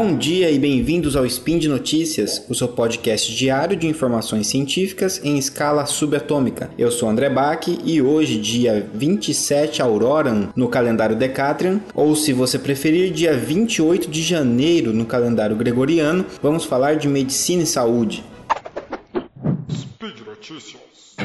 Bom dia e bem-vindos ao Spin de Notícias, o seu podcast diário de informações científicas em escala subatômica. Eu sou André Bach e hoje, dia 27 Auroran no calendário Decatrian, ou se você preferir, dia 28 de janeiro no calendário gregoriano, vamos falar de medicina e saúde. Speed Notícias.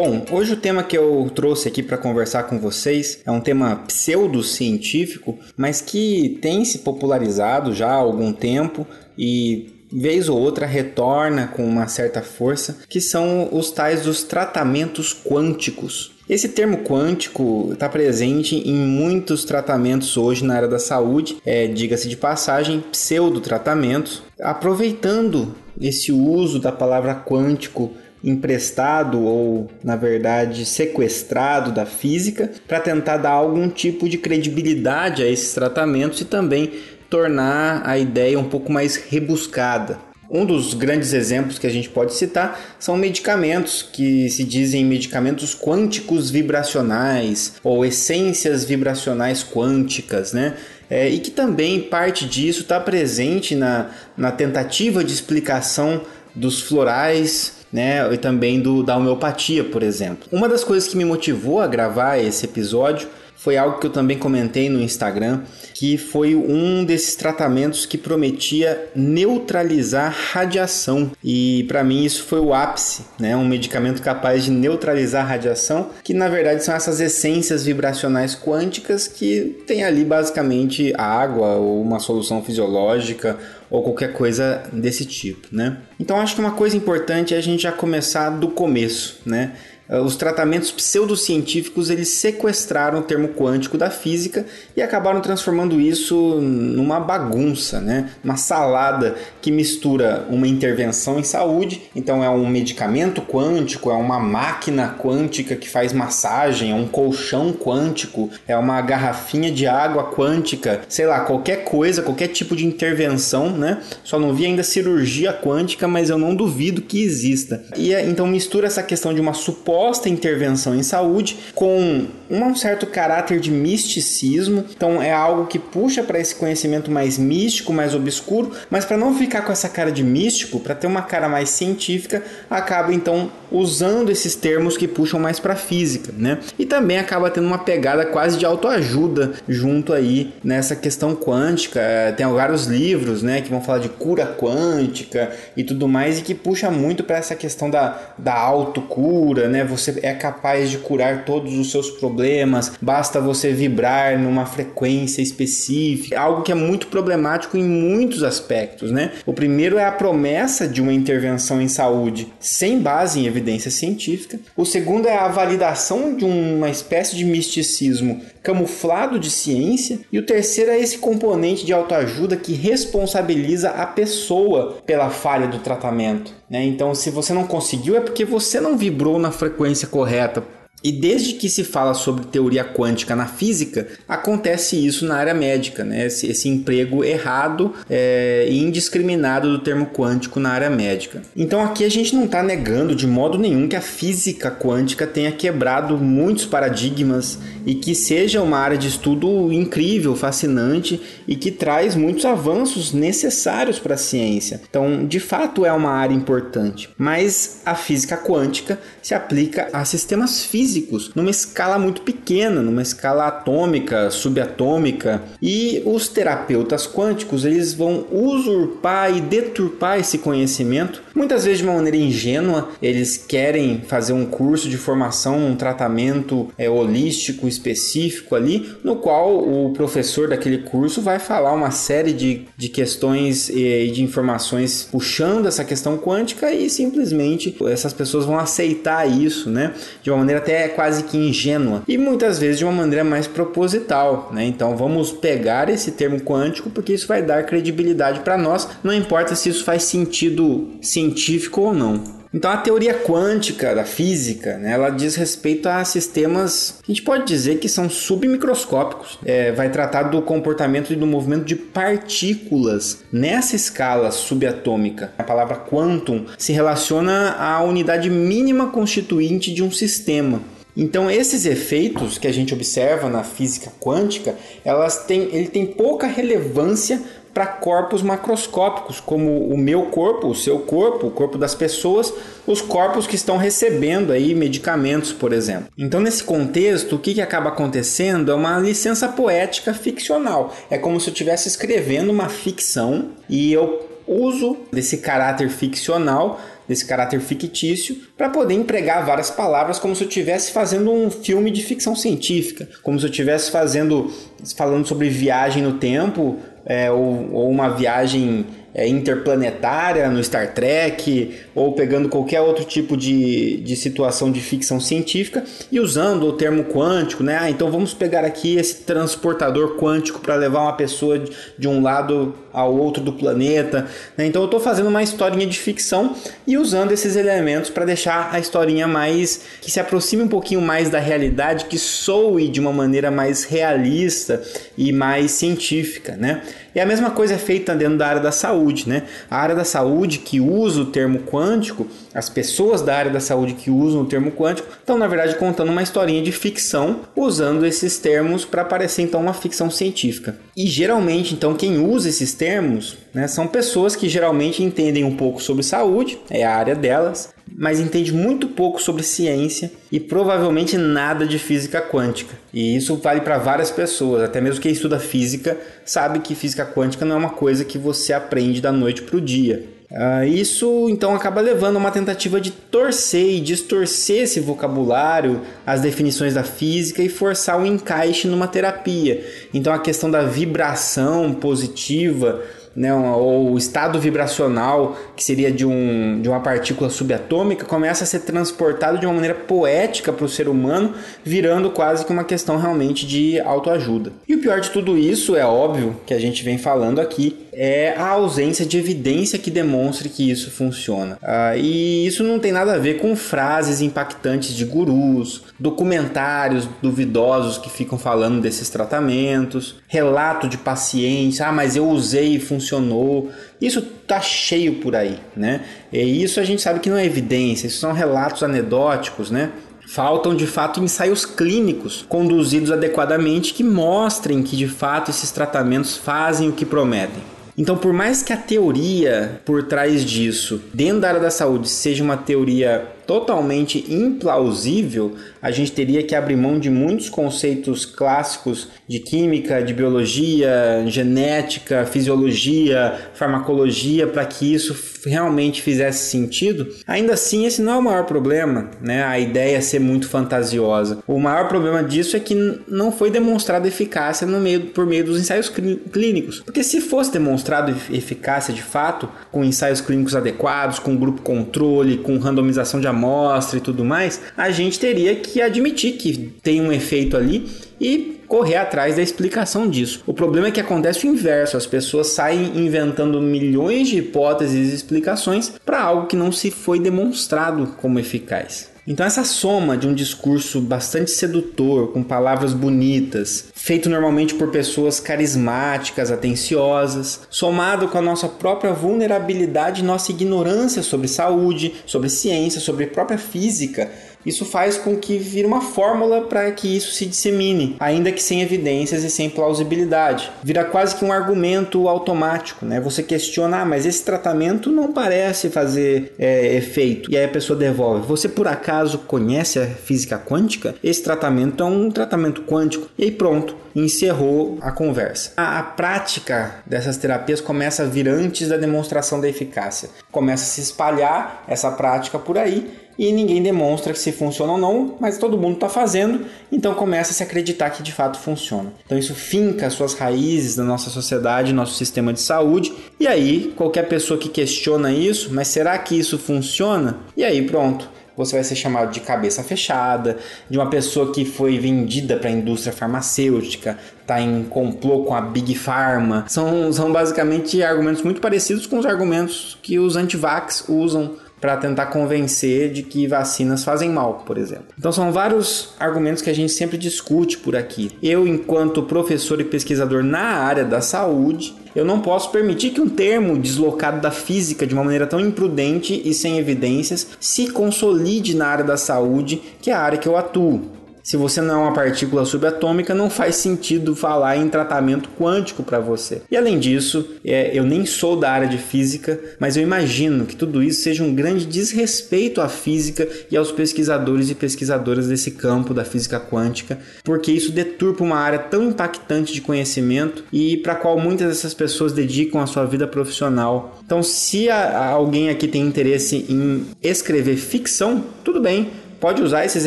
Bom, hoje o tema que eu trouxe aqui para conversar com vocês é um tema pseudocientífico, mas que tem se popularizado já há algum tempo e vez ou outra retorna com uma certa força, que são os tais dos tratamentos quânticos. Esse termo quântico está presente em muitos tratamentos hoje na área da saúde, é, diga-se de passagem, pseudotratamentos, aproveitando esse uso da palavra quântico emprestado ou, na verdade, sequestrado da física para tentar dar algum tipo de credibilidade a esses tratamentos e também tornar a ideia um pouco mais rebuscada. Um dos grandes exemplos que a gente pode citar são medicamentos que se dizem medicamentos quânticos vibracionais ou essências vibracionais quânticas, né? É, e que também parte disso está presente na, na tentativa de explicação dos florais né? E também do, da homeopatia, por exemplo. Uma das coisas que me motivou a gravar esse episódio foi algo que eu também comentei no Instagram, que foi um desses tratamentos que prometia neutralizar radiação. E para mim isso foi o ápice, né? Um medicamento capaz de neutralizar radiação, que na verdade são essas essências vibracionais quânticas que tem ali basicamente água ou uma solução fisiológica ou qualquer coisa desse tipo, né? Então acho que uma coisa importante é a gente já começar do começo, né? Ah, os tratamentos pseudocientíficos eles sequestraram o termo quântico da física e acabaram transformando isso numa bagunça, né? uma salada que mistura uma intervenção em saúde, então é um medicamento quântico, é uma máquina quântica que faz massagem, é um colchão quântico, é uma garrafinha de água quântica, sei lá, qualquer coisa, qualquer tipo de intervenção, né? Só não vi ainda cirurgia quântica, mas eu não duvido que exista. E é, então mistura essa questão de uma suposta suposta intervenção em saúde com um certo caráter de misticismo. Então é algo que puxa para esse conhecimento mais místico, mais obscuro, mas para não ficar com essa cara de místico, para ter uma cara mais científica, acaba então usando esses termos que puxam mais para física, né? E também acaba tendo uma pegada quase de autoajuda junto aí nessa questão quântica. É, tem vários livros, né, que vão falar de cura quântica e tudo mais e que puxa muito para essa questão da, da autocura, né? Você é capaz de curar todos os seus problemas, basta você vibrar numa frequência específica, algo que é muito problemático em muitos aspectos, né? O primeiro é a promessa de uma intervenção em saúde sem base em evidência científica. O segundo é a validação de uma espécie de misticismo camuflado de ciência. E o terceiro é esse componente de autoajuda que responsabiliza a pessoa pela falha do tratamento. Né? Então, se você não conseguiu, é porque você não vibrou na frequência correta e desde que se fala sobre teoria quântica na física, acontece isso na área médica, né? esse, esse emprego errado é, e indiscriminado do termo quântico na área médica. Então aqui a gente não está negando de modo nenhum que a física quântica tenha quebrado muitos paradigmas e que seja uma área de estudo incrível, fascinante e que traz muitos avanços necessários para a ciência. Então, de fato, é uma área importante. Mas a física quântica se aplica a sistemas físicos físicos numa escala muito pequena, numa escala atômica, subatômica, e os terapeutas quânticos eles vão usurpar e deturpar esse conhecimento, muitas vezes de uma maneira ingênua. Eles querem fazer um curso de formação, um tratamento é, holístico específico ali, no qual o professor daquele curso vai falar uma série de, de questões e de informações puxando essa questão quântica e simplesmente essas pessoas vão aceitar isso, né, de uma maneira até é quase que ingênua e muitas vezes de uma maneira mais proposital, né? Então vamos pegar esse termo quântico porque isso vai dar credibilidade para nós, não importa se isso faz sentido científico ou não. Então a teoria quântica da física, né, ela diz respeito a sistemas que a gente pode dizer que são submicroscópicos. É, vai tratar do comportamento e do movimento de partículas nessa escala subatômica. A palavra quantum se relaciona à unidade mínima constituinte de um sistema. Então esses efeitos que a gente observa na física quântica, elas têm, ele tem pouca relevância para corpos macroscópicos, como o meu corpo, o seu corpo, o corpo das pessoas, os corpos que estão recebendo aí medicamentos, por exemplo. Então, nesse contexto, o que, que acaba acontecendo é uma licença poética ficcional. É como se eu estivesse escrevendo uma ficção e eu uso desse caráter ficcional desse caráter fictício, para poder empregar várias palavras como se eu estivesse fazendo um filme de ficção científica, como se eu estivesse fazendo falando sobre viagem no tempo é, ou, ou uma viagem é, interplanetária no Star Trek, ou pegando qualquer outro tipo de, de situação de ficção científica e usando o termo quântico, né? Ah, então vamos pegar aqui esse transportador quântico para levar uma pessoa de, um lado ao outro do planeta. Né? Então eu estou fazendo uma historinha de ficção e usando esses elementos para deixar a historinha mais que se aproxime um pouquinho mais da realidade, que soe de uma maneira mais realista e mais científica, né? E a mesma coisa é feita dentro da área da saúde, né? A área da saúde que usa o termo quântico, as pessoas da área da saúde que usam o termo quântico, estão na verdade contando uma historinha de ficção usando esses termos para parecer então uma ficção científica. E geralmente então quem usa esses termos né, são pessoas que geralmente entendem um pouco sobre saúde, é a área delas, mas entende muito pouco sobre ciência e provavelmente nada de física quântica. E isso vale para várias pessoas, até mesmo quem estuda física sabe que física quântica não é uma coisa que você aprende da noite para o dia. Uh, isso então acaba levando a uma tentativa de torcer e distorcer esse vocabulário, as definições da física e forçar o um encaixe numa terapia. Então a questão da vibração positiva né, ou o estado vibracional, que seria de, um, de uma partícula subatômica, começa a ser transportado de uma maneira poética para o ser humano, virando quase que uma questão realmente de autoajuda. E o pior de tudo isso, é óbvio que a gente vem falando aqui, é a ausência de evidência que demonstre que isso funciona. Ah, e isso não tem nada a ver com frases impactantes de gurus, documentários duvidosos que ficam falando desses tratamentos, relato de pacientes, ah, mas eu usei e funcionou. Isso tá cheio por aí, né? E isso a gente sabe que não é evidência, isso são relatos anedóticos, né? Faltam de fato ensaios clínicos conduzidos adequadamente que mostrem que de fato esses tratamentos fazem o que prometem. Então, por mais que a teoria por trás disso, dentro da área da saúde, seja uma teoria totalmente implausível, a gente teria que abrir mão de muitos conceitos clássicos de química, de biologia, genética, fisiologia, farmacologia para que isso realmente fizesse sentido. Ainda assim, esse não é o maior problema, né? A ideia é ser muito fantasiosa. O maior problema disso é que não foi demonstrada eficácia no meio, por meio dos ensaios clínicos. Porque se fosse demonstrado eficácia de fato, com ensaios clínicos adequados, com grupo controle, com randomização de amostra e tudo mais, a gente teria que admitir que tem um efeito ali e correr atrás da explicação disso. O problema é que acontece o inverso, as pessoas saem inventando milhões de hipóteses e explicações para algo que não se foi demonstrado como eficaz. Então, essa soma de um discurso bastante sedutor, com palavras bonitas, feito normalmente por pessoas carismáticas, atenciosas, somado com a nossa própria vulnerabilidade, nossa ignorância sobre saúde, sobre ciência, sobre própria física, isso faz com que vire uma fórmula para que isso se dissemine, ainda que sem evidências e sem plausibilidade. Vira quase que um argumento automático, né? Você questiona, ah, mas esse tratamento não parece fazer é, efeito. E aí a pessoa devolve. Você por acaso conhece a física quântica? Esse tratamento é um tratamento quântico. E aí pronto encerrou a conversa. A, a, prática dessas terapias começa a vir antes da demonstração da eficácia. Começa a se espalhar essa prática por aí e ninguém demonstra que se funciona ou não, mas todo mundo está fazendo, então começa a se acreditar que de fato funciona. Então isso finca suas raízes na nossa sociedade, nosso sistema de saúde, e aí qualquer pessoa que questiona isso, mas será que isso funciona? E aí pronto, você vai ser chamado de cabeça fechada, de uma pessoa que foi vendida para a indústria farmacêutica, está em complô com a Big Pharma. São, são basicamente argumentos muito parecidos com os argumentos que os antivax usam para tentar convencer de que vacinas fazem mal, por exemplo. Então são vários argumentos que a gente sempre discute por aqui. Eu, enquanto professor e pesquisador na área da saúde, eu não posso permitir que um termo deslocado da física de uma maneira tão imprudente e sem evidências se consolide na área da saúde, que é a área que eu atuo. Se você não é uma partícula subatômica, não faz sentido falar em tratamento quântico para você. E além disso, é, eu nem sou da área de física, mas eu imagino que tudo isso seja um grande desrespeito à física e aos pesquisadores e pesquisadoras desse campo da física quântica, porque isso deturpa uma área tão impactante de conhecimento e para a qual muitas dessas pessoas dedicam a sua vida profissional. Então, se a, alguém aqui tem interesse em escrever ficção, tudo bem pode usar esses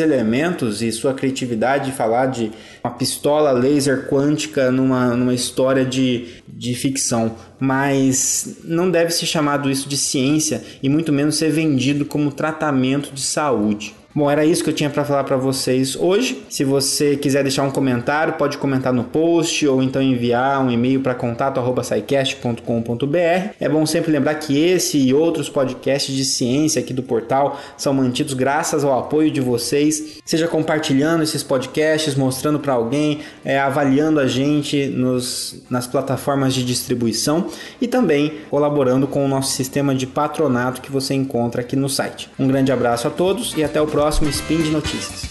elementos e sua criatividade e falar de uma pistola laser quântica numa, numa história de, de ficção, mas não deve ser chamado isso de ciência e muito menos ser vendido como tratamento de saúde. Bom, era isso que eu tinha para falar para vocês hoje. Se você quiser deixar um comentário, pode comentar no post ou então enviar um e-mail para contato@saicast.com.br. É bom sempre lembrar que esse e outros podcasts de ciência aqui do portal são mantidos graças ao apoio de vocês, seja compartilhando esses podcasts, mostrando para alguém, é, avaliando a gente nos, nas plataformas de distribuição e também colaborando com o nosso sistema de patronato que você encontra aqui no site. Um grande abraço a todos e até o próximo próximo Spin de Notícias.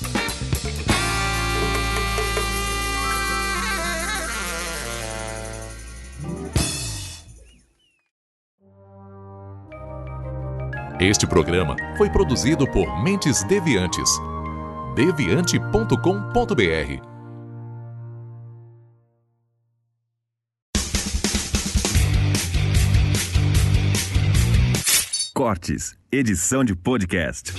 Este programa foi produzido por Mentes Deviantes. deviante.com.br Cortes, edição de podcast.